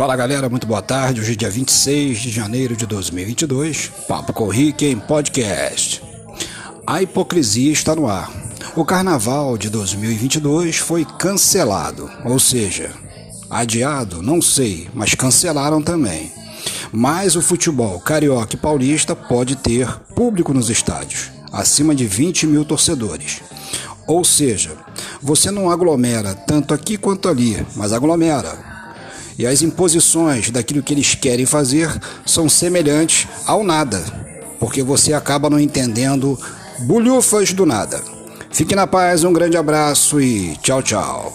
Fala galera, muito boa tarde. Hoje é dia 26 de janeiro de 2022. Papo com Rick em podcast. A hipocrisia está no ar. O carnaval de 2022 foi cancelado, ou seja, adiado, não sei, mas cancelaram também. Mas o futebol carioca e paulista pode ter público nos estádios, acima de 20 mil torcedores. Ou seja, você não aglomera tanto aqui quanto ali, mas aglomera e as imposições daquilo que eles querem fazer são semelhantes ao nada, porque você acaba não entendendo bulhufas do nada. Fique na paz, um grande abraço e tchau, tchau.